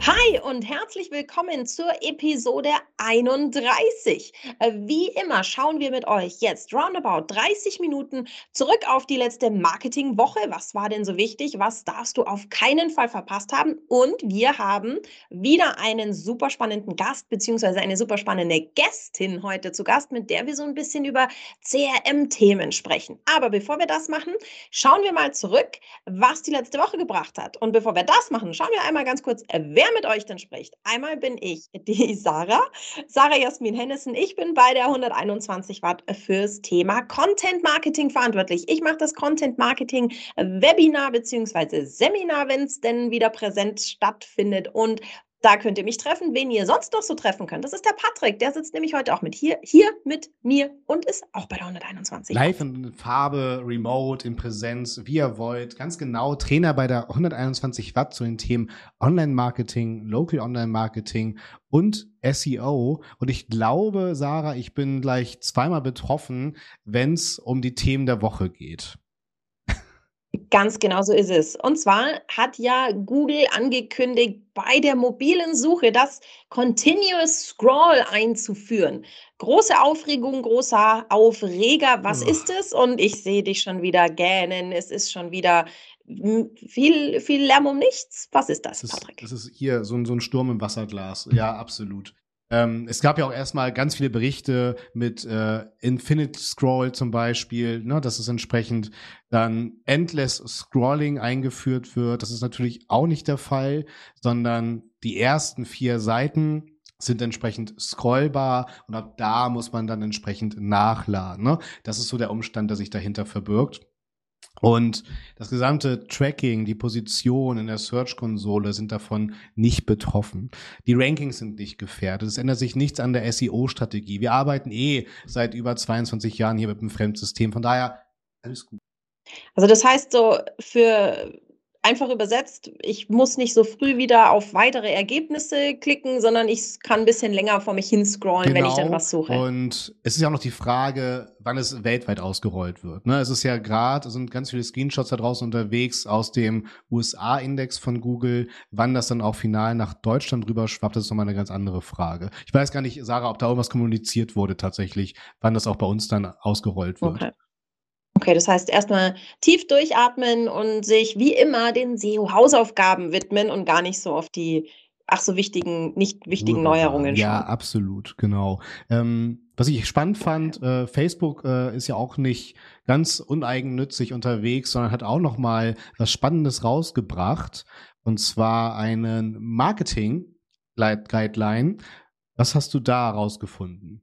Hi und herzlich willkommen zur Episode 31. Äh, wie immer schauen wir mit euch jetzt roundabout 30 Minuten zurück auf die letzte Marketingwoche. Was war denn so wichtig? Was darfst du auf keinen Fall verpasst haben? Und wir haben wieder einen super spannenden Gast beziehungsweise eine super spannende Gästin heute zu Gast, mit der wir so ein bisschen über CRM-Themen sprechen. Aber bevor wir das machen, schauen wir mal zurück, was die letzte Woche gebracht hat. Und bevor wir das machen, schauen wir einmal ganz kurz, wer mit euch denn spricht. Einmal bin ich, die Sarah, Sarah Jasmin Hennissen. Ich bin bei der 121 Watt fürs Thema Content Marketing verantwortlich. Ich mache das Content Marketing Webinar bzw. Seminar, wenn es denn wieder präsent stattfindet und da könnt ihr mich treffen, wen ihr sonst noch so treffen könnt. Das ist der Patrick, der sitzt nämlich heute auch mit hier, hier mit mir und ist auch bei der 121. Live in Farbe, remote, in Präsenz, wie ihr wollt. Ganz genau, Trainer bei der 121 Watt zu den Themen Online-Marketing, Local Online-Marketing und SEO. Und ich glaube, Sarah, ich bin gleich zweimal betroffen, wenn es um die Themen der Woche geht. Ganz genau so ist es. Und zwar hat ja Google angekündigt, bei der mobilen Suche das Continuous Scroll einzuführen. Große Aufregung, großer Aufreger. Was oh. ist es? Und ich sehe dich schon wieder gähnen. Es ist schon wieder viel, viel Lärm um nichts. Was ist das, Patrick? Das ist hier so, so ein Sturm im Wasserglas. Ja, absolut. Ähm, es gab ja auch erstmal ganz viele Berichte mit äh, Infinite Scroll zum Beispiel, ne, dass es entsprechend dann Endless Scrolling eingeführt wird. Das ist natürlich auch nicht der Fall, sondern die ersten vier Seiten sind entsprechend scrollbar und ab da muss man dann entsprechend nachladen. Ne? Das ist so der Umstand, der sich dahinter verbirgt. Und das gesamte Tracking, die Position in der Search-Konsole sind davon nicht betroffen. Die Rankings sind nicht gefährdet. Es ändert sich nichts an der SEO-Strategie. Wir arbeiten eh seit über 22 Jahren hier mit einem Fremdsystem. Von daher alles gut. Also das heißt so, für einfach übersetzt, ich muss nicht so früh wieder auf weitere Ergebnisse klicken, sondern ich kann ein bisschen länger vor mich hin scrollen, genau. wenn ich dann genau. was suche. Und es ist ja auch noch die Frage, wann es weltweit ausgerollt wird. Ne? Es ist ja gerade, es sind ganz viele Screenshots da draußen unterwegs aus dem USA-Index von Google. Wann das dann auch final nach Deutschland rüber schwappt, das ist nochmal eine ganz andere Frage. Ich weiß gar nicht, Sarah, ob da irgendwas kommuniziert wurde tatsächlich, wann das auch bei uns dann ausgerollt wird. Okay. Okay, das heißt erstmal tief durchatmen und sich wie immer den SEO-Hausaufgaben widmen und gar nicht so auf die ach so wichtigen, nicht wichtigen Neuerungen schauen. Ja, absolut, genau. Ähm, was ich spannend fand, äh, Facebook äh, ist ja auch nicht ganz uneigennützig unterwegs, sondern hat auch noch mal was Spannendes rausgebracht und zwar einen Marketing Guideline. Was hast du da rausgefunden?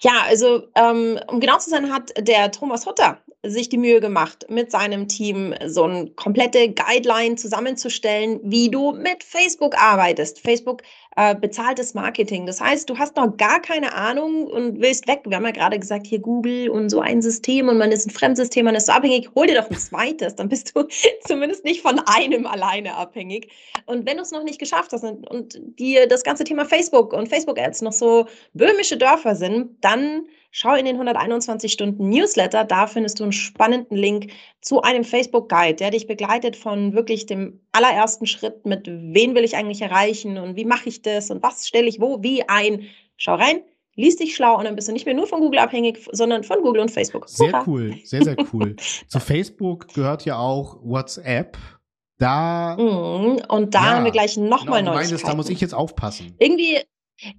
Ja, also ähm, um genau zu sein, hat der Thomas Hutter sich die Mühe gemacht, mit seinem Team so eine komplette Guideline zusammenzustellen, wie du mit Facebook arbeitest. Facebook äh, bezahltes Marketing. Das heißt, du hast noch gar keine Ahnung und willst weg. Wir haben ja gerade gesagt, hier Google und so ein System und man ist ein Fremdsystem, man ist so abhängig. Hol dir doch ein zweites, dann bist du zumindest nicht von einem alleine abhängig. Und wenn du es noch nicht geschafft hast und, und dir das ganze Thema Facebook und Facebook-Ads noch so böhmische Dörfer sind, dann schau in den 121 Stunden Newsletter. Da findest du einen spannenden Link zu einem Facebook-Guide, der dich begleitet von wirklich dem allerersten Schritt mit, wen will ich eigentlich erreichen und wie mache ich das und was stelle ich wo, wie ein. Schau rein, lies dich schlau und dann bist du nicht mehr nur von Google abhängig, sondern von Google und Facebook. Sehr cool, sehr, sehr cool. Zu Facebook gehört ja auch WhatsApp. Da. Mm, und da ja, haben wir gleich nochmal genau, Neuigkeiten. da muss ich jetzt aufpassen. Irgendwie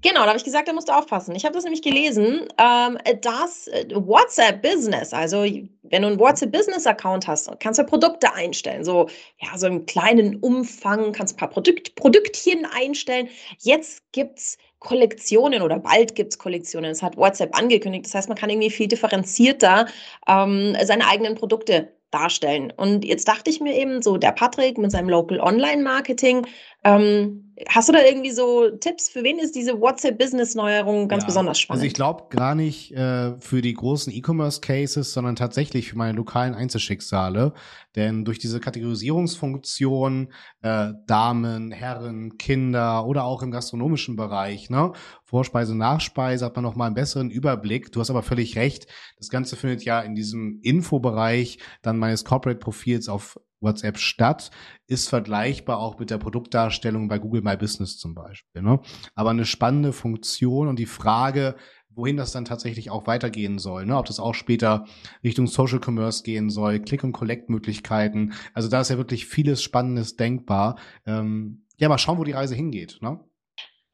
Genau, da habe ich gesagt, da musst du aufpassen. Ich habe das nämlich gelesen, ähm, dass äh, WhatsApp Business, also wenn du einen WhatsApp Business Account hast, kannst du Produkte einstellen. So, ja, so im kleinen Umfang kannst du ein paar Produkt, Produktchen einstellen. Jetzt gibt es Kollektionen oder bald gibt es Kollektionen. Das hat WhatsApp angekündigt. Das heißt, man kann irgendwie viel differenzierter ähm, seine eigenen Produkte darstellen. Und jetzt dachte ich mir eben so, der Patrick mit seinem Local Online Marketing, ähm, hast du da irgendwie so Tipps, für wen ist diese WhatsApp-Business-Neuerung ganz Ja, besonders spannend? Also ich glaube gar nicht äh, für die großen E-Commerce-Cases, sondern tatsächlich für meine lokalen Einzelschicksale. Denn durch diese Kategorisierungsfunktion, äh, Damen, Herren, Kinder oder auch im gastronomischen Bereich, ne, Vorspeise, Nachspeise, hat man noch mal einen besseren Überblick. Du hast aber völlig recht. Das Ganze findet ja in diesem Infobereich dann meines Corporate-Profils auf WhatsApp statt, ist vergleichbar auch mit der Produktdarstellung bei Google My Business zum Beispiel. Ne? Aber eine spannende Funktion und die Frage, wohin das dann tatsächlich auch weitergehen soll. Ne? Ob das auch später Richtung Social Commerce gehen soll, Click- und Collect-Möglichkeiten. Also da ist ja wirklich vieles Spannendes denkbar. Ähm, ja, mal schauen, wo die Reise hingeht. Ne?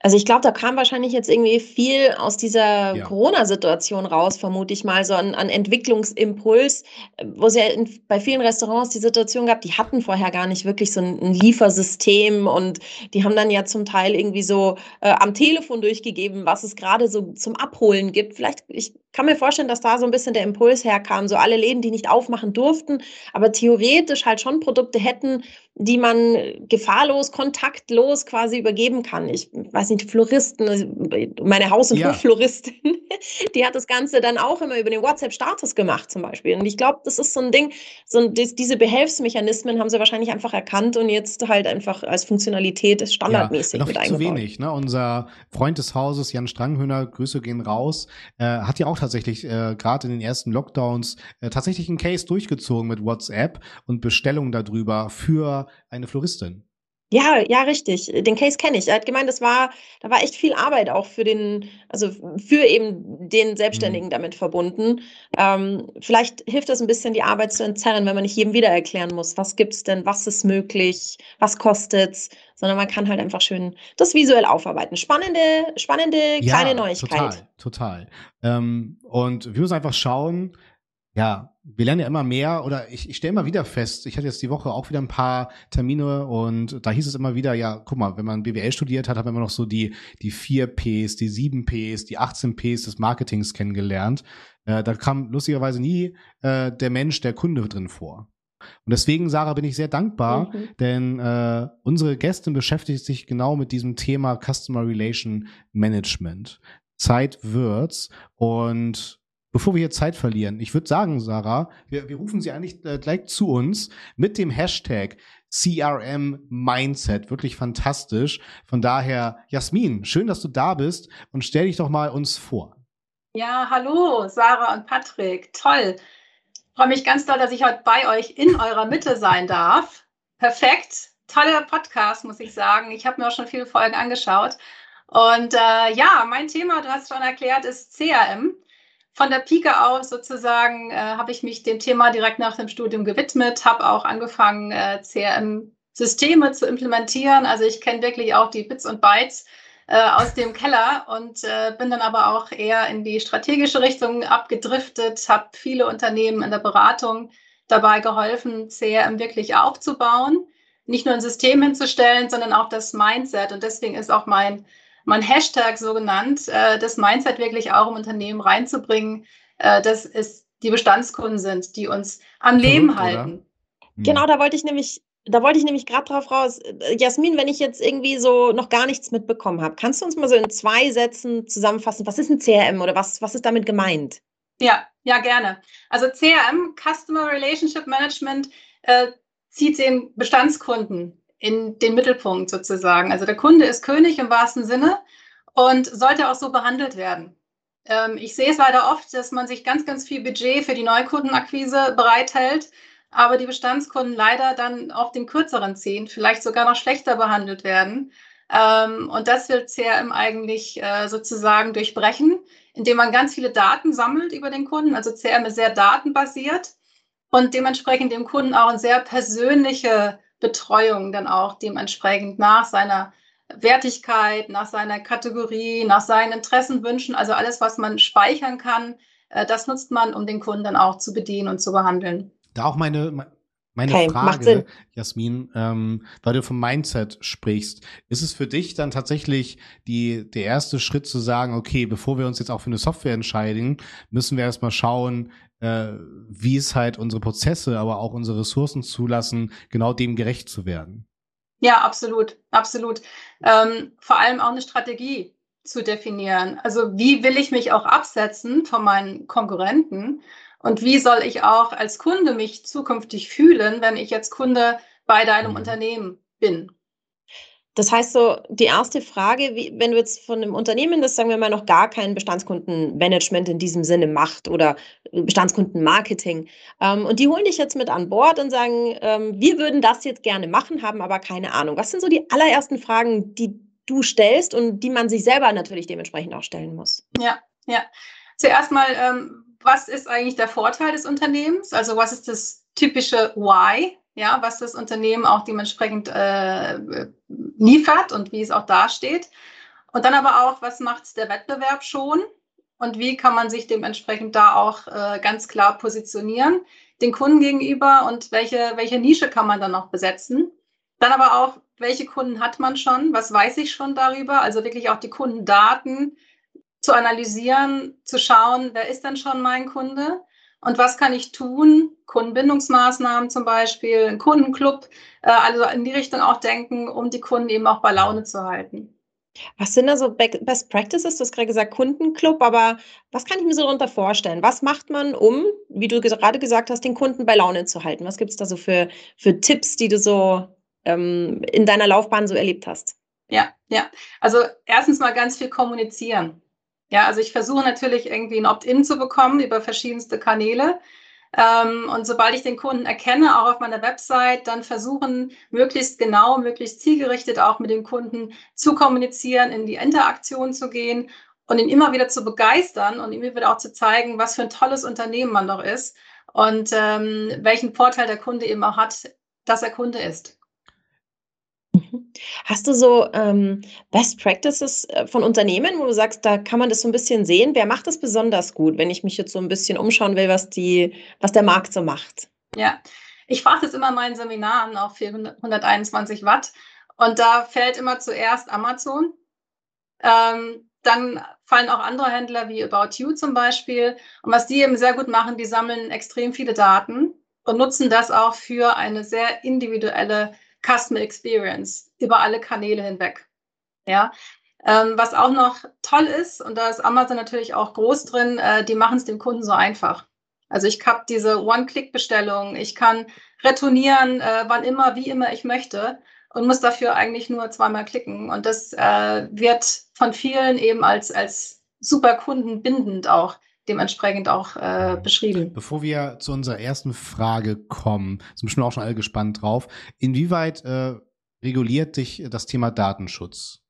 Also ich glaube, da kam wahrscheinlich jetzt irgendwie viel aus dieser Ja. Corona-Situation raus, vermute ich mal, so an, an Entwicklungsimpuls, wo es ja in, bei vielen Restaurants die Situation gab, die hatten vorher gar nicht wirklich so ein, ein Liefersystem und die haben dann ja zum Teil irgendwie so äh, am Telefon durchgegeben, was es gerade so zum Abholen gibt. Vielleicht, ich kann mir vorstellen, dass da so ein bisschen der Impuls herkam, so alle Läden, die nicht aufmachen durften, aber theoretisch halt schon Produkte hätten, die man gefahrlos, kontaktlos quasi übergeben kann. Ich weiß nicht, Floristen, also meine Haus- und Ja. Hoffloristin, die hat das Ganze dann auch immer über den WhatsApp-Status gemacht zum Beispiel. Und ich glaube, das ist so ein Ding, so ein, dies- diese Behelfsmechanismen haben sie wahrscheinlich einfach erkannt und jetzt halt einfach als Funktionalität standardmäßig noch mit viel zu eingebaut. wenig. Ne? Unser Freund des Hauses, Jan Stranghöhner, Grüße gehen raus, äh, hat ja auch tatsächlich äh, gerade in den ersten Lockdowns äh, tatsächlich einen Case durchgezogen mit WhatsApp und Bestellungen darüber für eine Floristin. Ja, ja, richtig. Den Case kenne ich. Er hat gemeint, das war, da war echt viel Arbeit auch für den, also für eben den Selbstständigen damit verbunden. Ähm, vielleicht hilft das ein bisschen, die Arbeit zu entzerren, wenn man nicht jedem wieder erklären muss, was gibt's denn, was ist möglich, was kostet's, sondern man kann halt einfach schön das visuell aufarbeiten. Spannende, spannende kleine Neuigkeit. Total, total. Ähm, und wir müssen einfach schauen, ja, wir lernen ja immer mehr oder ich, ich stelle immer wieder fest, ich hatte jetzt die Woche auch wieder ein paar Termine und da hieß es immer wieder, ja, guck mal, wenn man BWL studiert hat, hat man immer noch so die, die 4 Ps, die 7 Ps, die 18 Ps des Marketings kennengelernt. Äh, da kam lustigerweise nie äh, der Mensch, der Kunde drin vor. Und deswegen, Sarah, bin ich sehr dankbar, Mhm. denn äh, unsere Gästin beschäftigt sich genau mit diesem Thema Customer Relation Management. Zeit wird's und bevor wir hier Zeit verlieren, ich würde sagen, Sarah, wir, wir rufen sie eigentlich äh, gleich zu uns mit dem Hashtag CRM Mindset. Wirklich fantastisch. Von daher, Jasmin, schön, dass du da bist und stell dich doch mal uns vor. Ja, hallo, Sarah und Patrick. Toll. Ich freue mich ganz doll, dass ich heute bei euch in eurer Mitte sein darf. Perfekt. Toller Podcast, muss ich sagen. Ich habe mir auch schon viele Folgen angeschaut. Und äh, ja, mein Thema, du hast schon erklärt, ist CRM. Von der Pike auf sozusagen äh, habe ich mich dem Thema direkt nach dem Studium gewidmet, habe auch angefangen, äh, CRM-Systeme zu implementieren. Also ich kenne wirklich auch die Bits und Bytes äh, aus dem Keller und äh, bin dann aber auch eher in die strategische Richtung abgedriftet, habe viele Unternehmen in der Beratung dabei geholfen, CRM wirklich aufzubauen, nicht nur ein System hinzustellen, sondern auch das Mindset. Und deswegen ist auch mein, mein Hashtag so genannt, äh, das Mindset wirklich auch im Unternehmen reinzubringen, äh, dass es die Bestandskunden sind, die uns am Leben Verrückt, halten. Hm. Genau, da wollte ich nämlich, da wollte ich nämlich gerade drauf raus. Äh, Jasmin, wenn ich jetzt irgendwie so noch gar nichts mitbekommen habe, kannst du uns mal so in zwei Sätzen zusammenfassen, was ist ein CRM oder was, was ist damit gemeint? Ja, ja, gerne. Also CRM, Customer Relationship Management, äh, zieht den Bestandskunden in den Mittelpunkt sozusagen. Also der Kunde ist König im wahrsten Sinne und sollte auch so behandelt werden. Ähm, ich sehe es leider oft, dass man sich ganz, ganz viel Budget für die Neukundenakquise bereithält, aber die Bestandskunden leider dann auf den kürzeren ziehen, vielleicht sogar noch schlechter behandelt werden. Ähm, und das will CRM eigentlich äh, sozusagen durchbrechen, indem man ganz viele Daten sammelt über den Kunden. Also CRM ist sehr datenbasiert und dementsprechend dem Kunden auch eine sehr persönliche Betreuung dann auch dementsprechend nach seiner Wertigkeit, nach seiner Kategorie, nach seinen Interessenwünschen, also alles, was man speichern kann, äh, das nutzt man, um den Kunden dann auch zu bedienen und zu behandeln. Da auch meine, meine Okay. Frage, Jasmin, ähm, weil du vom Mindset sprichst. Ist es für dich dann tatsächlich die, der erste Schritt zu sagen, okay, bevor wir uns jetzt auch für eine Software entscheiden, müssen wir erstmal schauen, äh, wie es halt unsere Prozesse, aber auch unsere Ressourcen zulassen, genau dem gerecht zu werden? Ja, absolut, absolut. Ähm, vor allem auch eine Strategie zu definieren. Also wie will ich mich auch absetzen von meinen Konkurrenten und wie soll ich auch als Kunde mich zukünftig fühlen, wenn ich jetzt Kunde bei deinem mhm. Unternehmen bin? Das heißt so, die erste Frage, wie, wenn du jetzt von einem Unternehmen, das sagen wir mal noch gar kein Bestandskundenmanagement in diesem Sinne macht oder Bestandskundenmarketing, ähm, und die holen dich jetzt mit an Bord und sagen, ähm, wir würden das jetzt gerne machen, haben aber keine Ahnung. Was sind so die allerersten Fragen, die du stellst und die man sich selber natürlich dementsprechend auch stellen muss? Ja, ja. Zuerst mal, ähm, was ist eigentlich der Vorteil des Unternehmens? Also was ist das typische Why? ja, was das Unternehmen auch dementsprechend äh, liefert und wie es auch dasteht. Und dann aber auch, was macht der Wettbewerb schon und wie kann man sich dementsprechend da auch äh, ganz klar positionieren, den Kunden gegenüber und welche, welche Nische kann man dann noch besetzen. Dann aber auch, welche Kunden hat man schon, was weiß ich schon darüber, also wirklich auch die Kundendaten zu analysieren, zu schauen, wer ist denn schon mein Kunde und was kann ich tun? Kundenbindungsmaßnahmen zum Beispiel, ein Kundenclub, äh, also in die Richtung auch denken, um die Kunden eben auch bei Laune zu halten. Was sind da so Best Practices? Du hast gerade gesagt Kundenclub, aber was kann ich mir so darunter vorstellen? Was macht man, um, wie du gerade gesagt hast, den Kunden bei Laune zu halten? Was gibt es da so für, für Tipps, die du so ähm, in deiner Laufbahn so erlebt hast? Ja, ja. Also erstens mal ganz viel kommunizieren. Ja, also ich versuche natürlich irgendwie ein Opt-in zu bekommen über verschiedenste Kanäle. Ähm, und sobald ich den Kunden erkenne, auch auf meiner Website, dann versuchen, möglichst genau, möglichst zielgerichtet auch mit dem Kunden zu kommunizieren, in die Interaktion zu gehen und ihn immer wieder zu begeistern und ihm wieder auch zu zeigen, was für ein tolles Unternehmen man doch ist und ähm, welchen Vorteil der Kunde eben auch hat, dass er Kunde ist. Hast du so ähm, Best Practices äh, von Unternehmen, wo du sagst, da kann man das so ein bisschen sehen? Wer macht das besonders gut, wenn ich mich jetzt so ein bisschen umschauen will, was, die, was der Markt so macht? Ja, ich frage das immer in meinen Seminaren auf 421 Watt und da fällt immer zuerst Amazon. Ähm, dann fallen auch andere Händler wie About You zum Beispiel. Und was die eben sehr gut machen, die sammeln extrem viele Daten und nutzen das auch für eine sehr individuelle Customer Experience über alle Kanäle hinweg. Ja, ähm, was auch noch toll ist, und da ist Amazon natürlich auch groß drin, äh, die machen es dem Kunden so einfach. Also ich habe diese One-Click-Bestellung, ich kann retournieren, äh, wann immer, wie immer ich möchte und muss dafür eigentlich nur zweimal klicken. Und das äh, wird von vielen eben als, als super kundenbindend auch dementsprechend auch äh, beschrieben. Bevor wir zu unserer ersten Frage kommen, sind bestimmt auch schon alle gespannt drauf. Inwieweit äh, reguliert dich das Thema Datenschutz?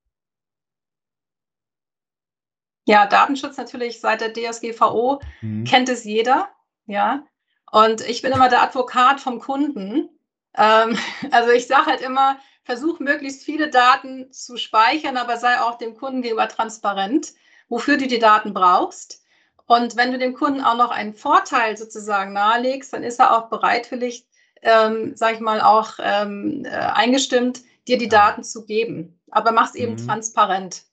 Ja, Datenschutz natürlich seit der DSGVO mhm. kennt es jeder, ja. Und ich bin immer der Advokat vom Kunden. Ähm, also ich sage halt immer, versuch möglichst viele Daten zu speichern, aber sei auch dem Kunden gegenüber transparent, wofür du die Daten brauchst. Und wenn du dem Kunden auch noch einen Vorteil sozusagen nahelegst, dann ist er auch bereitwillig, ähm, sag ich mal, auch ähm, äh, eingestimmt, dir die Daten zu geben. Aber mach es eben mhm. transparent.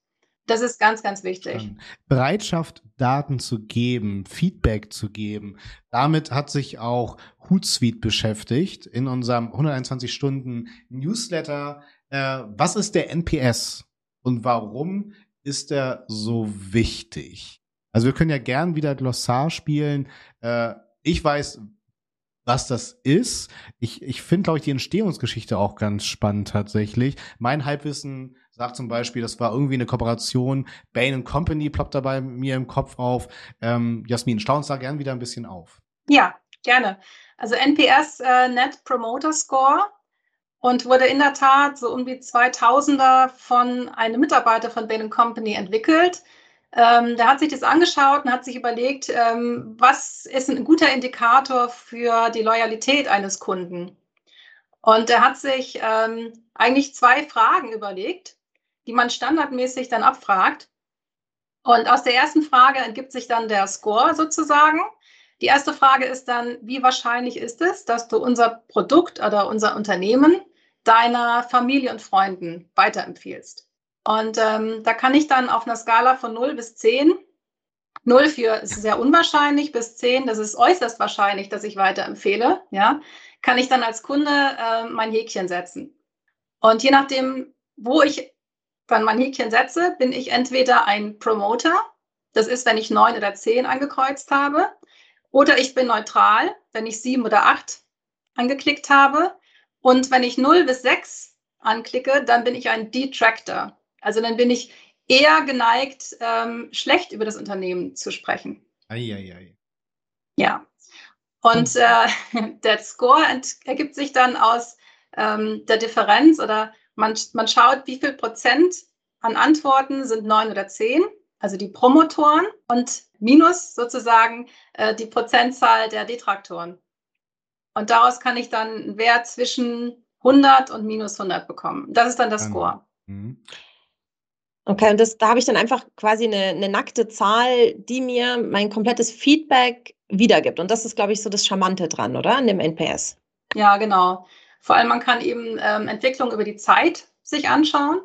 Das ist ganz, ganz wichtig. Bereitschaft, Daten zu geben, Feedback zu geben. Damit hat sich auch Hootsuite beschäftigt in unserem 121 Stunden Newsletter. Äh, was ist der NPS und warum ist er so wichtig? Also wir können ja gern wieder Glossar spielen. Äh, ich weiß, was das ist. Ich, ich finde, glaube ich, die Entstehungsgeschichte auch ganz spannend tatsächlich. Mein Halbwissen sagt zum Beispiel, das war irgendwie eine Kooperation. Bain Company ploppt dabei mir im Kopf auf. Ähm, Jasmin, stau uns da gern wieder ein bisschen auf. Ja, gerne. Also NPS äh, Net Promoter Score und wurde in der Tat so um die 2000er von einem Mitarbeiter von Bain Company entwickelt. Ähm, der hat sich das angeschaut und hat sich überlegt, ähm, was ist ein guter Indikator für die Loyalität eines Kunden. Und er hat sich ähm, eigentlich zwei Fragen überlegt, die man standardmäßig dann abfragt. Und aus der ersten Frage ergibt sich dann der Score sozusagen. Die erste Frage ist dann, wie wahrscheinlich ist es, dass du unser Produkt oder unser Unternehmen deiner Familie und Freunden weiterempfiehlst? Und ähm, da kann ich dann auf einer Skala von 0 bis 10, 0 für ist sehr unwahrscheinlich, bis 10, das ist äußerst wahrscheinlich, dass ich weiterempfehle, ja, kann ich dann als Kunde äh, mein Häkchen setzen. Und je nachdem, wo ich dann mein Häkchen setze, bin ich entweder ein Promoter, das ist, wenn ich neun oder zehn angekreuzt habe, oder ich bin neutral, wenn ich sieben oder acht angeklickt habe. Und wenn ich null bis sechs anklicke, dann bin ich ein Detractor. Also dann bin ich eher geneigt, ähm, schlecht über das Unternehmen zu sprechen. Eieiei. Ja. Und äh, der Score ergibt sich dann aus ähm, der Differenz oder man, man schaut, wie viel Prozent an Antworten sind neun oder zehn, also die Promotoren, und minus sozusagen äh, die Prozentzahl der Detraktoren. Und daraus kann ich dann einen Wert zwischen 100 und minus 100 bekommen. Das ist dann der Score. Mhm. Okay, und das, da habe ich dann einfach quasi eine, eine nackte Zahl, die mir mein komplettes Feedback wiedergibt. Und das ist, glaube ich, so das Charmante dran, oder? An dem NPS. Ja, genau. Vor allem, man kann eben ähm, Entwicklung über die Zeit sich anschauen.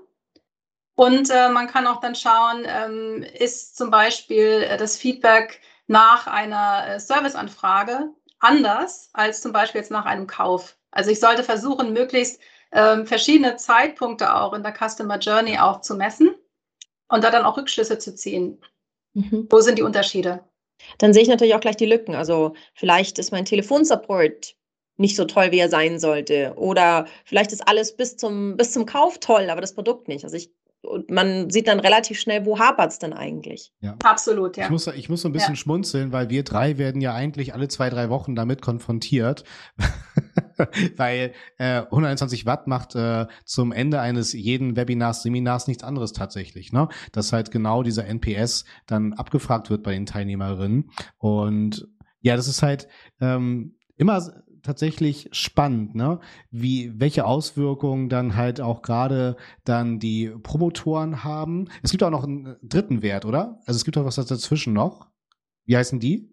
Und äh, man kann auch dann schauen, ähm, ist zum Beispiel äh, das Feedback nach einer äh, Serviceanfrage anders als zum Beispiel jetzt nach einem Kauf. Also ich sollte versuchen, möglichst ähm, verschiedene Zeitpunkte auch in der Customer Journey auch zu messen und da dann auch Rückschlüsse zu ziehen. Mhm. Wo sind die Unterschiede? Dann sehe ich natürlich auch gleich die Lücken. Also vielleicht ist mein Telefonsupport nicht so toll, wie er sein sollte. Oder vielleicht ist alles bis zum, bis zum Kauf toll, aber das Produkt nicht. Also ich und man sieht dann relativ schnell, wo hapert es denn eigentlich. Ja. Absolut, ja. Ich muss, ich muss so ein bisschen ja. schmunzeln, weil wir drei werden ja eigentlich alle zwei, drei Wochen damit konfrontiert. weil äh, 121 Watt macht äh, zum Ende eines jeden Webinars, Seminars nichts anderes tatsächlich. Ne? Dass halt genau dieser NPS dann abgefragt wird bei den Teilnehmerinnen. Und ja, das ist halt ähm, immer tatsächlich spannend, ne? Wie, welche Auswirkungen dann halt auch gerade dann die Promotoren haben. Es gibt auch noch einen dritten Wert, oder? Also es gibt auch was dazwischen noch. Wie heißen die?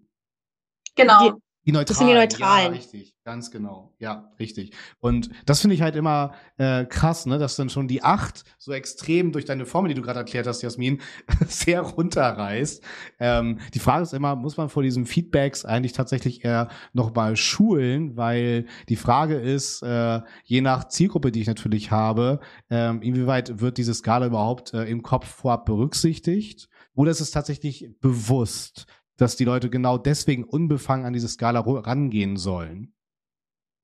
Genau. Die, die Neutralen. Das sind die Neutralen. Ja, richtig, ganz genau. Ja, richtig. Und das finde ich halt immer äh, krass, ne, dass dann schon die acht so extrem durch deine Formel, die du gerade erklärt hast, Jasmin, sehr runterreißt. Ähm, die Frage ist immer, muss man vor diesen Feedbacks eigentlich tatsächlich eher nochmal schulen, weil die Frage ist, äh, je nach Zielgruppe, die ich natürlich habe, ähm, inwieweit wird diese Skala überhaupt äh, im Kopf vorab berücksichtigt? Oder ist es tatsächlich bewusst? Dass die Leute genau deswegen unbefangen an diese Skala rangehen sollen.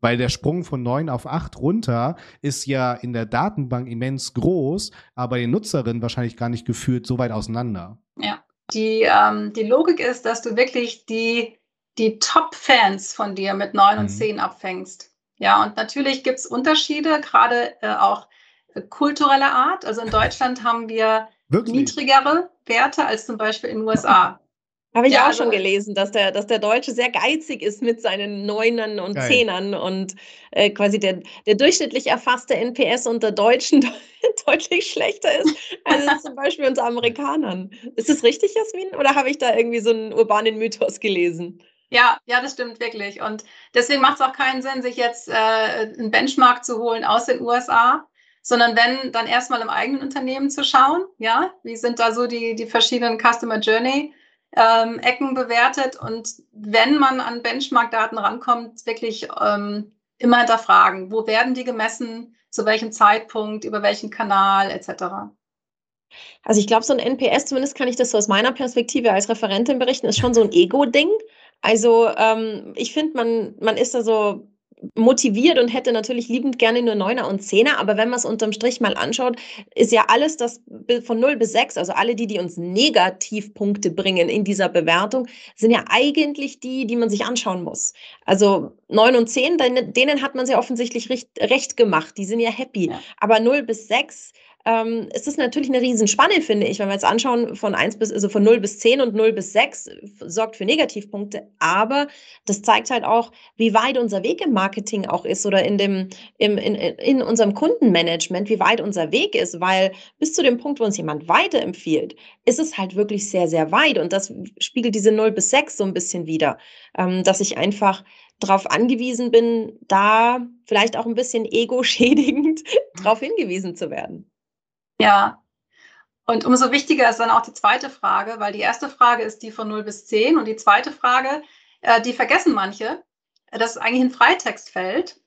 Weil der Sprung von neun auf acht runter ist ja in der Datenbank immens groß, aber den Nutzerinnen wahrscheinlich gar nicht gefühlt so weit auseinander. Ja, die, ähm, die Logik ist, dass du wirklich die, die Top-Fans von dir mit neun mhm. und zehn abfängst. Ja, und natürlich gibt es Unterschiede, gerade äh, auch kultureller Art. Also in Deutschland haben wir Wirklich? niedrigere Werte als zum Beispiel in den USA. Habe ich ja, auch also, schon gelesen, dass der, dass der Deutsche sehr geizig ist mit seinen Neunern und geil. Zehnern und äh, quasi der, der durchschnittlich erfasste NPS unter Deutschen deutlich schlechter ist als zum Beispiel unter Amerikanern. Ist das richtig, Jasmin? Oder habe ich da irgendwie so einen urbanen Mythos gelesen? Ja, ja, das stimmt wirklich. Und deswegen macht es auch keinen Sinn, sich jetzt äh, einen Benchmark zu holen aus den USA, sondern wenn, dann erstmal im eigenen Unternehmen zu schauen, ja, wie sind da so die, die verschiedenen Customer Journey ähm, Ecken bewertet und wenn man an Benchmark-Daten rankommt, wirklich ähm, immer hinterfragen, wo werden die gemessen, zu welchem Zeitpunkt, über welchen Kanal etc. Also ich glaube, so ein NPS, zumindest kann ich das so aus meiner Perspektive als Referentin berichten, ist schon so ein Ego-Ding. Also ähm, ich finde, man, man ist da so motiviert und hätte natürlich liebend gerne nur Neuner und Zehner, aber wenn man es unterm Strich mal anschaut, ist ja alles das von 0 bis 6, also alle die, die uns Negativpunkte bringen in dieser Bewertung, sind ja eigentlich die, die man sich anschauen muss. Also 9 und 10, denen hat man sehr offensichtlich recht, recht gemacht, die sind ja happy, ja. aber 0 bis 6 ähm, ist das natürlich eine Riesenspanne, finde ich, wenn wir jetzt anschauen, von 1 bis, also von 0 bis 10 und 0 bis 6 sorgt für Negativpunkte. Aber das zeigt halt auch, wie weit unser Weg im Marketing auch ist oder in dem, im, in, in unserem Kundenmanagement, wie weit unser Weg ist, weil bis zu dem Punkt, wo uns jemand weiterempfiehlt, ist es halt wirklich sehr, sehr weit. Und das spiegelt diese 0 bis 6 so ein bisschen wieder, ähm, dass ich einfach darauf angewiesen bin, da vielleicht auch ein bisschen ego-schädigend darauf hingewiesen zu werden. Ja. Und umso wichtiger ist dann auch die zweite Frage, weil die erste Frage ist die von 0 bis 10 und die zweite Frage, äh, die vergessen manche, das ist eigentlich ein Freitextfeld.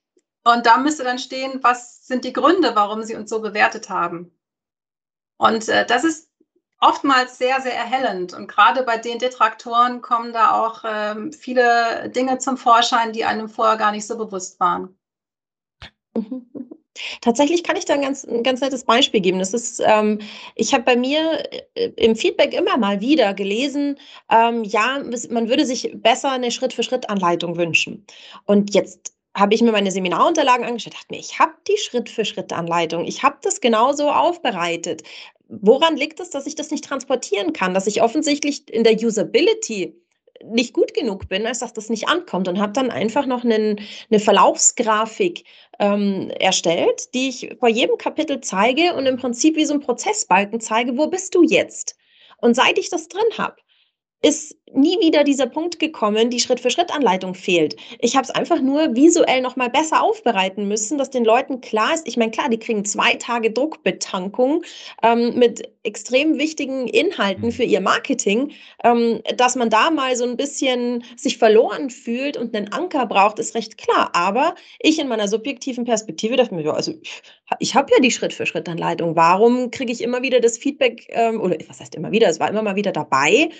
Und da müsste dann stehen, was sind die Gründe, warum sie uns so bewertet haben. Und äh, das ist oftmals sehr, sehr erhellend. Und gerade bei den Detraktoren kommen da auch ähm, viele Dinge zum Vorschein, die einem vorher gar nicht so bewusst waren. Tatsächlich kann ich da ein ganz, ein ganz nettes Beispiel geben. Das ist, ähm, ich habe bei mir äh, im Feedback immer mal wieder gelesen, ähm, ja, man würde sich besser eine Schritt-für-Schritt-Anleitung wünschen. Und jetzt habe ich mir meine Seminarunterlagen angeschaut, dachte mir, ich habe die Schritt-für-Schritt-Anleitung, ich habe das genauso aufbereitet. Woran liegt es, dass ich das nicht transportieren kann, dass ich offensichtlich in der Usability nicht gut genug bin, als dass das nicht ankommt und habe dann einfach noch einen, eine Verlaufsgrafik ähm, erstellt, die ich vor jedem Kapitel zeige und im Prinzip wie so ein Prozessbalken zeige, wo bist du jetzt? Und seit ich das drin habe, ist nie wieder dieser Punkt gekommen, die Schritt-für-Schritt-Anleitung fehlt. Ich habe es einfach nur visuell noch mal besser aufbereiten müssen, dass den Leuten klar ist, ich meine, klar, die kriegen zwei Tage Druckbetankung ähm, mit extrem wichtigen Inhalten für ihr Marketing, ähm, dass man da mal so ein bisschen sich verloren fühlt und einen Anker braucht, ist recht klar. Aber ich in meiner subjektiven Perspektive dachte mir, also ich habe ja die Schritt-für-Schritt-Anleitung. Warum kriege ich immer wieder das Feedback, ähm, oder was heißt immer wieder, es war immer mal wieder dabei,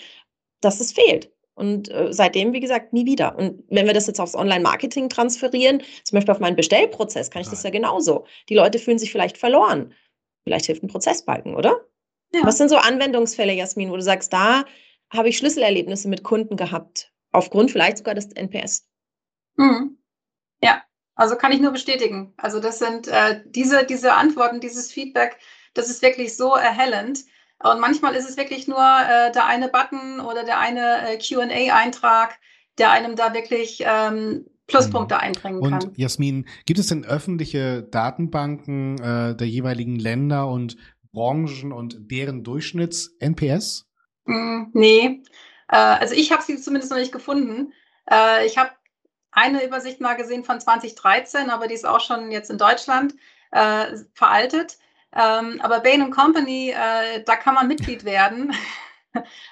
dass es fehlt. Und äh, seitdem, wie gesagt, nie wieder. Und wenn wir das jetzt aufs Online-Marketing transferieren, zum Beispiel auf meinen Bestellprozess, kann ich das ja genauso. Die Leute fühlen sich vielleicht verloren. Vielleicht hilft ein Prozessbalken, oder? Ja. Was sind so Anwendungsfälle, Jasmin, wo du sagst, da habe ich Schlüsselerlebnisse mit Kunden gehabt, aufgrund vielleicht sogar des NPS? Mhm. Ja, also kann ich nur bestätigen. Also das sind äh, diese, diese Antworten, dieses Feedback, das ist wirklich so erhellend. Und manchmal ist es wirklich nur äh, der eine Button oder der eine äh, QA-Eintrag, der einem da wirklich ähm, Pluspunkte mhm. einbringen und kann. Und Jasmin, gibt es denn öffentliche Datenbanken äh, der jeweiligen Länder und Branchen und deren Durchschnitts-NPS? Mm, nee, äh, also ich habe sie zumindest noch nicht gefunden. Äh, ich habe eine Übersicht mal gesehen von 2013, aber die ist auch schon jetzt in Deutschland äh, veraltet. Ähm, aber Bain Company, äh, da kann man Mitglied werden.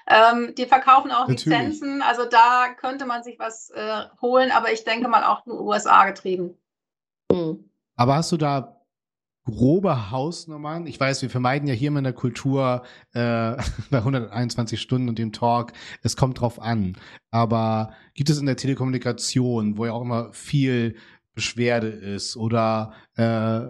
ähm, die verkaufen auch Natürlich. Lizenzen, also da könnte man sich was äh, holen, aber ich denke mal auch nur USA getrieben. Mhm. Aber hast du da grobe Hausnummern? Ich weiß, wir vermeiden ja hier immer in der Kultur äh, bei 121 Stunden und dem Talk, es kommt drauf an. Aber gibt es in der Telekommunikation, wo ja auch immer viel Beschwerde ist oder äh,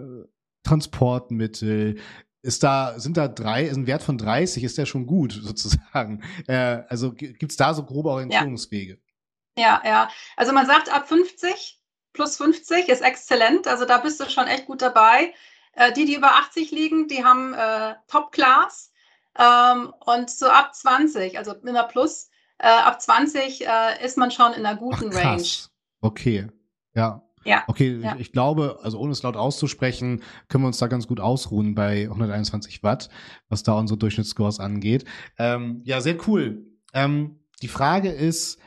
Transportmittel, ist da, sind da drei, ist ein Wert von 30, ist der schon gut, sozusagen. Äh, also gibt es da so grobe Orientierungswege? Ja. ja, ja. Also man sagt ab 50 plus 50 ist exzellent. Also da bist du schon echt gut dabei. Äh, die, die über 80 liegen, die haben äh, Top-Class. Ähm, und so ab 20, also immer plus, äh, ab 20 äh, ist man schon in einer guten Ach, Range. Okay, ja. Ja. Okay, ja. Ich, ich, glaube, also ohne es laut auszusprechen, können wir uns da ganz gut ausruhen bei 121 Watt, was da unsere Durchschnittsscores angeht. Ähm, ja, sehr cool. Ähm, die Frage ist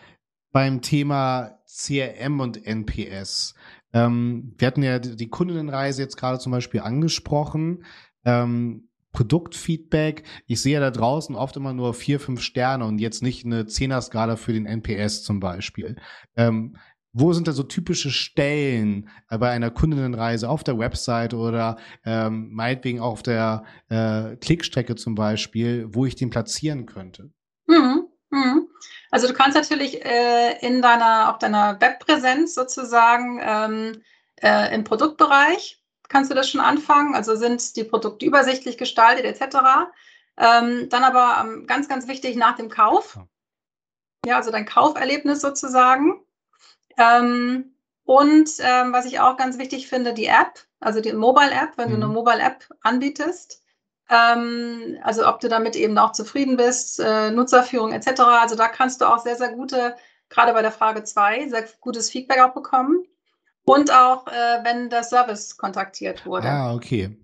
beim Thema CRM und NPS. Ähm, wir hatten ja die Kundinnenreise jetzt gerade zum Beispiel angesprochen. Ähm, Produktfeedback. Ich sehe ja da draußen oft immer nur vier, fünf Sterne und jetzt nicht eine Zehner-Skala für den NPS zum Beispiel. Ähm, wo sind da so typische Stellen äh, bei einer Kundinnenreise auf der Website oder ähm, meinetwegen auch auf der äh, Klickstrecke zum Beispiel, wo ich den platzieren könnte? Mhm. Mhm. Also du kannst natürlich äh, in deiner, auf deiner Webpräsenz sozusagen ähm, äh, im Produktbereich kannst du das schon anfangen. Also sind die Produkte übersichtlich gestaltet etc. Ähm, dann aber ähm, ganz, ganz wichtig nach dem Kauf. Ja, also dein Kauferlebnis sozusagen. Ähm, und ähm, was ich auch ganz wichtig finde, die App, also die Mobile-App, wenn mhm. du eine. Mobile-App anbietest. Ähm, also ob du damit eben auch zufrieden bist, äh, Nutzerführung etc. Also da kannst du auch sehr, sehr gute, gerade bei der Frage 2, sehr gutes Feedback auch bekommen. Und auch, äh, wenn der Service kontaktiert wurde. Ah, okay.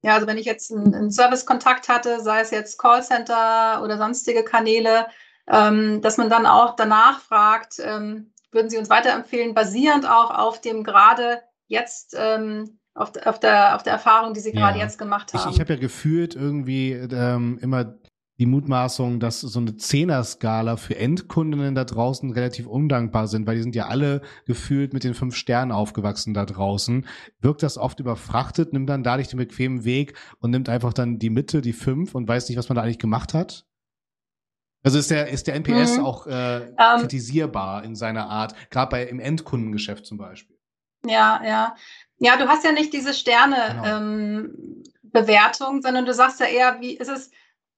Ja, also wenn ich jetzt einen, einen Service-Kontakt hatte, sei es jetzt Callcenter oder sonstige Kanäle, ähm, dass man dann auch danach fragt, ähm, würden Sie uns weiterempfehlen, basierend auch auf dem gerade jetzt ähm, auf, auf, der, auf der Erfahrung, die Sie gerade ja. jetzt gemacht haben. Ich, ich habe ja gefühlt irgendwie ähm, immer die Mutmaßung, dass so eine Zehner-Skala für Endkundinnen da draußen relativ undankbar sind, weil die sind ja alle gefühlt mit den fünf Sternen aufgewachsen da draußen. Wirkt das oft überfrachtet, nimmt dann dadurch den bequemen Weg und nimmt einfach dann die Mitte, die fünf und weiß nicht, was man da eigentlich gemacht hat? Also ist der, ist der NPS mhm. auch äh, um, ähm. kritisierbar in seiner Art, gerade bei im Endkundengeschäft zum Beispiel? Ja, ja. Ja, du hast ja nicht diese Sterne-Bewertung, genau. ähm, sondern du sagst ja eher, wie ist es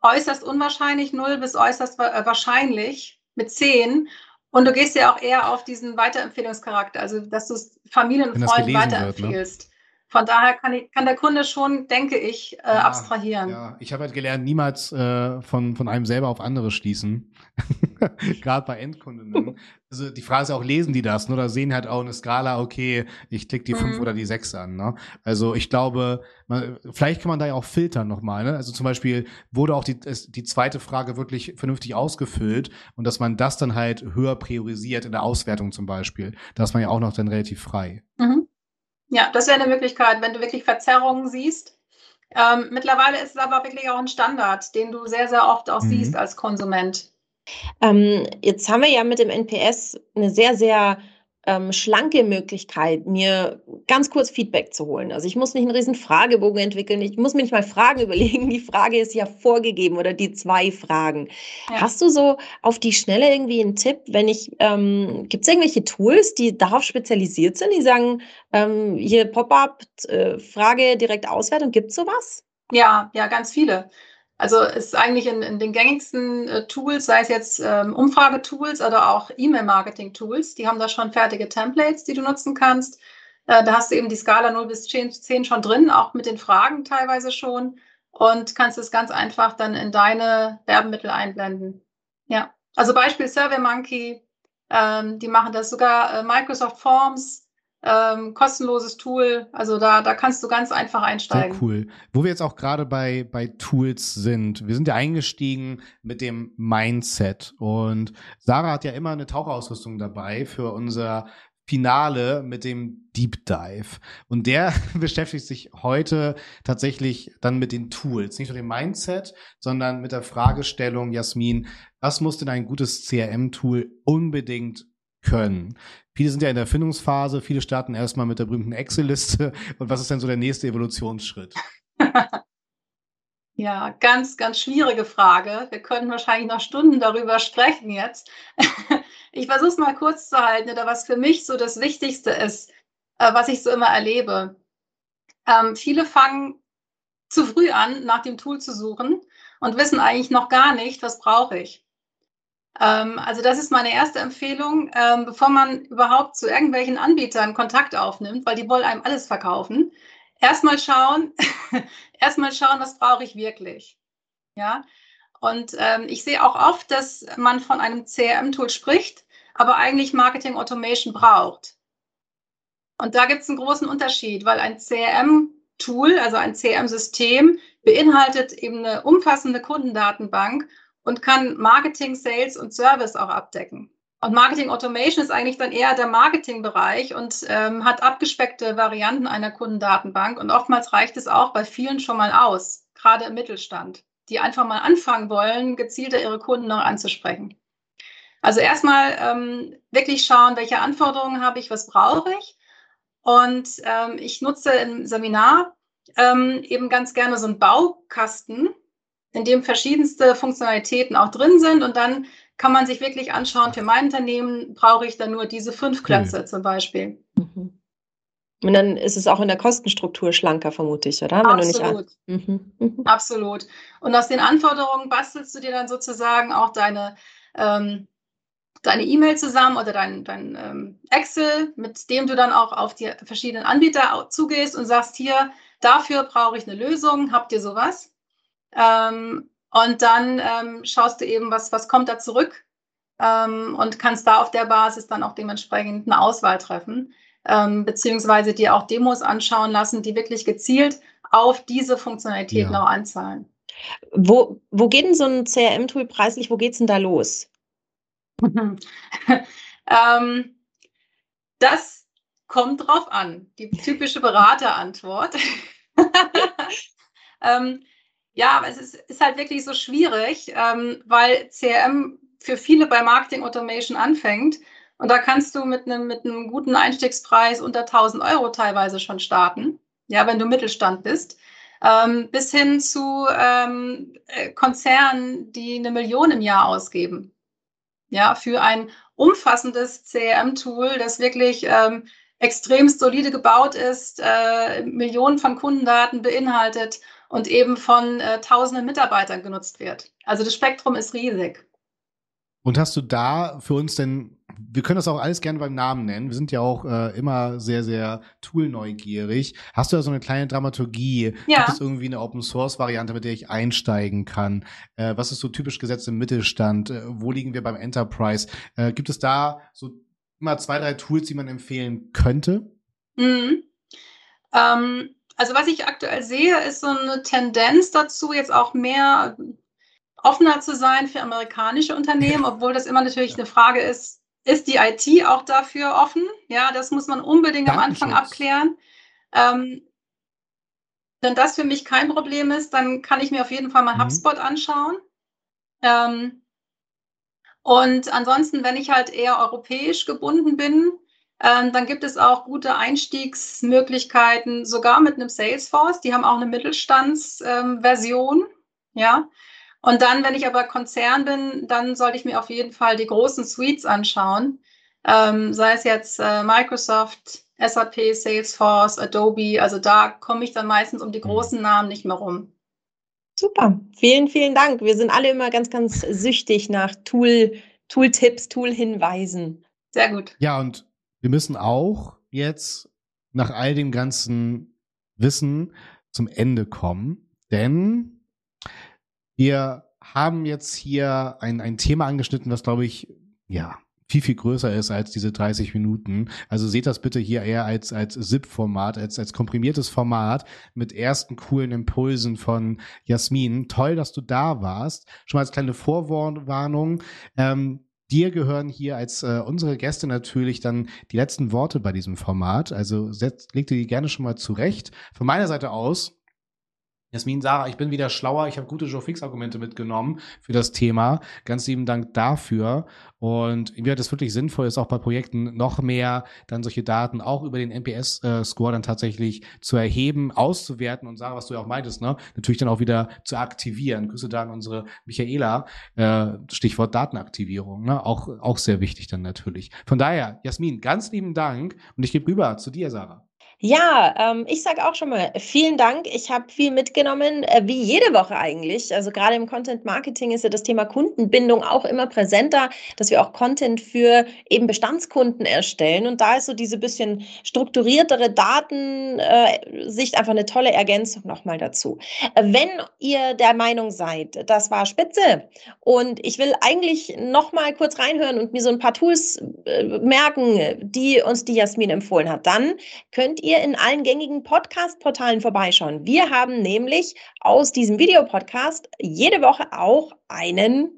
äußerst unwahrscheinlich, null bis äußerst äh, wahrscheinlich mit zehn. Und du gehst ja auch eher auf diesen Weiterempfehlungscharakter, also dass du es Familien und Freunden weiterempfehlst. Wird, ne? Von daher kann, ich, kann der Kunde schon, denke ich, äh, ja, abstrahieren. Ja, ich habe halt gelernt, niemals äh, von, von einem selber auf andere schließen. Gerade bei Endkundinnen. also die Frage ist auch, lesen die das? Ne? Oder sehen halt auch eine Skala, okay, ich klicke die 5 mhm. oder die 6 an. Ne? Also ich glaube, man, vielleicht kann man da ja auch filtern nochmal. Ne? Also zum Beispiel wurde auch die, die zweite Frage wirklich vernünftig ausgefüllt und dass man das dann halt höher priorisiert in der Auswertung zum Beispiel. Da ist man ja auch noch dann relativ frei. Mhm. Ja, das wäre eine Möglichkeit, wenn du wirklich Verzerrungen siehst. Ähm, mittlerweile ist es aber wirklich auch ein Standard, den du sehr, sehr oft auch mhm. siehst als Konsument. Ähm, jetzt haben wir ja mit dem NPS eine sehr, sehr ähm, schlanke Möglichkeit, mir ganz kurz Feedback zu holen. Also ich muss nicht einen riesen Fragebogen entwickeln, ich muss mir nicht mal Fragen überlegen. Die Frage ist ja vorgegeben oder die zwei Fragen. Ja. Hast du so auf die Schnelle irgendwie einen Tipp, wenn ich, ähm, gibt es irgendwelche Tools, die darauf spezialisiert sind, die sagen, ähm, hier Pop-up, äh, Frage direkt Auswertung, gibt es sowas? Ja, ja, ganz viele. Also ist eigentlich in, in den gängigsten äh, Tools, sei es jetzt ähm, Umfragetools oder auch E-Mail-Marketing-Tools, die haben da schon fertige Templates, die du nutzen kannst. Äh, da hast du eben die Skala 0 bis 10, 10 schon drin, auch mit den Fragen teilweise schon und kannst es ganz einfach dann in deine Werbemittel einblenden. Ja, also Beispiel SurveyMonkey, ähm, die machen das sogar äh, Microsoft Forms, ähm, kostenloses Tool. Also da, da kannst du ganz einfach einsteigen. Sehr cool. Wo wir jetzt auch gerade bei, bei Tools sind. Wir sind ja eingestiegen mit dem Mindset und Sarah hat ja immer eine Tauchausrüstung dabei für unser Finale mit dem Deep Dive. Und der beschäftigt sich heute tatsächlich dann mit den Tools. Nicht nur dem Mindset, sondern mit der Fragestellung, Jasmin, was muss denn ein gutes CRM-Tool unbedingt können. Viele sind ja in der Erfindungsphase, viele starten erstmal mit der berühmten Excel-Liste. Und was ist denn so der nächste Evolutionsschritt? Ja, ganz, ganz schwierige Frage. Wir können wahrscheinlich noch Stunden darüber sprechen jetzt. Ich versuche es mal kurz zu halten, oder was für mich so das Wichtigste ist, äh, was ich so immer erlebe. Ähm, viele fangen zu früh an, nach dem Tool zu suchen und wissen eigentlich noch gar nicht, was brauche ich. Ähm, also das ist meine erste Empfehlung, ähm, bevor man überhaupt zu irgendwelchen Anbietern Kontakt aufnimmt, weil die wollen einem alles verkaufen. Erstmal schauen, erstmal schauen, was brauche ich wirklich. Ja. Und ähm, ich sehe auch oft, dass man von einem CRM-Tool spricht, aber eigentlich Marketing Automation braucht. Und da gibt es einen großen Unterschied, weil ein CRM-Tool, also ein CRM-System, beinhaltet eben eine umfassende Kundendatenbank und kann Marketing, Sales und Service auch abdecken. Und Marketing Automation ist eigentlich dann eher der Marketingbereich und ähm, hat abgespeckte Varianten einer Kundendatenbank. Und oftmals reicht es auch bei vielen schon mal aus, gerade im Mittelstand, die einfach mal anfangen wollen, gezielter ihre Kunden noch anzusprechen. Also erstmal ähm, wirklich schauen, welche Anforderungen habe ich, was brauche ich. Und ähm, ich nutze im Seminar ähm, eben ganz gerne so einen Baukasten, in dem verschiedenste Funktionalitäten auch drin sind. Und dann kann man sich wirklich anschauen, für mein Unternehmen brauche ich dann nur diese fünf Klötze mhm. zum Beispiel. Mhm. Und dann ist es auch in der Kostenstruktur schlanker, vermute ich, oder? Wenn Absolut. Mhm. mhm. Absolut. Und aus den Anforderungen bastelst du dir dann sozusagen auch deine ähm, deine E-Mail zusammen oder dein, dein ähm, Excel, mit dem du dann auch auf die verschiedenen Anbieter zugehst und sagst, hier, dafür brauche ich eine Lösung, habt ihr sowas? Ähm, und dann ähm, schaust du eben, was, was kommt da zurück ähm, und kannst da auf der Basis dann auch dementsprechend eine Auswahl treffen, ähm, beziehungsweise dir auch Demos anschauen lassen, die wirklich gezielt auf diese Funktionalitäten ja. auch anzahlen. Wo, wo geht denn so ein CRM-Tool preislich, wo geht es denn da los? ähm, das kommt drauf an. Die typische Beraterantwort. ähm, Ja, es ist, ist halt wirklich so schwierig, ähm, weil CRM für viele bei Marketing Automation anfängt. Und da kannst du mit einem, mit einem guten Einstiegspreis unter 1000 Euro teilweise schon starten, ja, wenn du Mittelstand bist, ähm, bis hin zu ähm, äh, Konzernen, die eine Million im Jahr ausgeben. Ja, für ein umfassendes CRM-Tool, das wirklich ähm, extrem solide gebaut ist, äh, Millionen von Kundendaten beinhaltet und eben von äh, tausenden Mitarbeitern genutzt wird. Also das Spektrum ist riesig. Und hast du da für uns denn, wir können das auch alles gerne beim Namen nennen, wir sind ja auch äh, immer sehr, sehr toolneugierig. Hast du da so eine kleine Dramaturgie? Ja. Gibt es irgendwie eine Open-Source-Variante, mit der ich einsteigen kann? Äh, was ist so typisch gesetzt im Mittelstand? Äh, wo liegen wir beim Enterprise? Äh, gibt es da so immer zwei, drei Tools, die man empfehlen könnte? Mhm. Ähm, also was ich aktuell sehe, ist so eine Tendenz dazu, jetzt auch mehr offener zu sein für amerikanische Unternehmen, obwohl das immer natürlich eine Frage ist, ist die IT auch dafür offen? Ja, das muss man unbedingt am Anfang abklären. Ähm, wenn das für mich kein Problem ist, dann kann ich mir auf jeden Fall mal mhm. HubSpot anschauen. Ähm, und ansonsten, wenn ich halt eher europäisch gebunden bin, ähm, dann gibt es auch gute Einstiegsmöglichkeiten, sogar mit einem Salesforce. Die haben auch eine Mittelstandsversion. Ähm, ja, und dann, wenn ich aber Konzern bin, dann sollte ich mir auf jeden Fall die großen Suites anschauen. Ähm, sei es jetzt äh, Microsoft, SAP, Salesforce, Adobe. Also da komme ich dann meistens um die großen Namen nicht mehr rum. Super, vielen, vielen Dank. Wir sind alle immer ganz, ganz süchtig nach Tool, Tool-Tipps, Tool-Hinweisen. Sehr gut. Ja, und wir müssen auch jetzt nach all dem ganzen Wissen zum Ende kommen, denn wir haben jetzt hier ein, ein Thema angeschnitten, was, glaube ich, ja, viel, viel größer ist als diese 30 Minuten. Also seht das bitte hier eher als, als ZIP-Format, als, als komprimiertes Format mit ersten coolen Impulsen von Jasmin. Toll, dass du da warst. Schon mal als kleine Vorwarnung. Ähm, dir gehören hier als äh, unsere Gäste natürlich dann die letzten Worte bei diesem Format. Also setz, leg dir die gerne schon mal zurecht. Von meiner Seite aus Jasmin, Sarah, ich bin wieder schlauer. Ich habe gute Joe Fix-Argumente mitgenommen für das Thema. Ganz lieben Dank dafür. Und mir hat es wirklich sinnvoll ist, auch bei Projekten noch mehr dann solche Daten auch über den NPS-Score dann tatsächlich zu erheben, auszuwerten und Sarah, was du ja auch meintest, ne, natürlich dann auch wieder zu aktivieren. Grüße da an unsere Michaela, äh, Stichwort Datenaktivierung, ne, auch, auch sehr wichtig dann natürlich. Von daher, Jasmin, ganz lieben Dank und ich gebe rüber zu dir, Sarah. Ja, ähm, ich sage auch schon mal vielen Dank. Ich habe viel mitgenommen, äh, wie jede Woche eigentlich. Also gerade im Content Marketing ist ja das Thema Kundenbindung auch immer präsenter, dass wir auch Content für eben Bestandskunden erstellen. Und da ist so diese bisschen strukturiertere Datensicht äh, einfach eine tolle Ergänzung nochmal dazu. Äh, wenn ihr der Meinung seid, das war spitze und ich will eigentlich nochmal kurz reinhören und mir so ein paar Tools äh, merken, die uns die Jasmin empfohlen hat, dann könnt ihr ihr in allen gängigen Podcast-Portalen vorbeischauen. Wir haben nämlich aus diesem Videopodcast jede Woche auch einen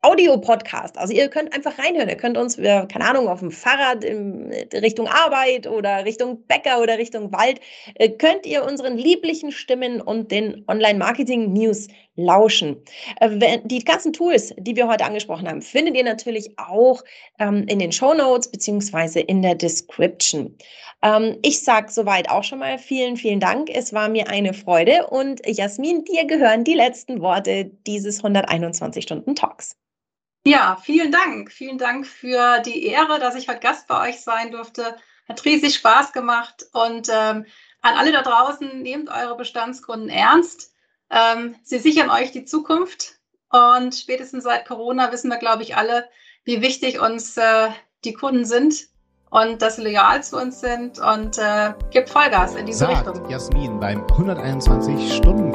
Audio-Podcast. Also ihr könnt einfach reinhören. Ihr könnt uns, keine Ahnung, auf dem Fahrrad in Richtung Arbeit oder Richtung Bäcker oder Richtung Wald, äh, könnt ihr unseren lieblichen Stimmen und den Online-Marketing-News lauschen. Äh, die ganzen Tools, die wir heute angesprochen haben, findet ihr natürlich auch ähm, in den Show Notes beziehungsweise in der Description. Ähm, ich sage soweit auch schon mal vielen, vielen Dank. Es war mir eine Freude und Jasmin, dir gehören die letzten Worte dieses 121 Stunden Talks. Ja, vielen Dank. Vielen Dank für die Ehre, dass ich heute Gast bei euch sein durfte. Hat riesig Spaß gemacht. Und ähm, an alle da draußen, nehmt eure Bestandskunden ernst. Ähm, sie sichern euch die Zukunft. Und spätestens seit Corona wissen wir, glaube ich, alle, wie wichtig uns äh, die Kunden sind und dass sie loyal zu uns sind. Und äh, gibt Vollgas in diese Sagt Richtung. Jasmin beim 121 Stunden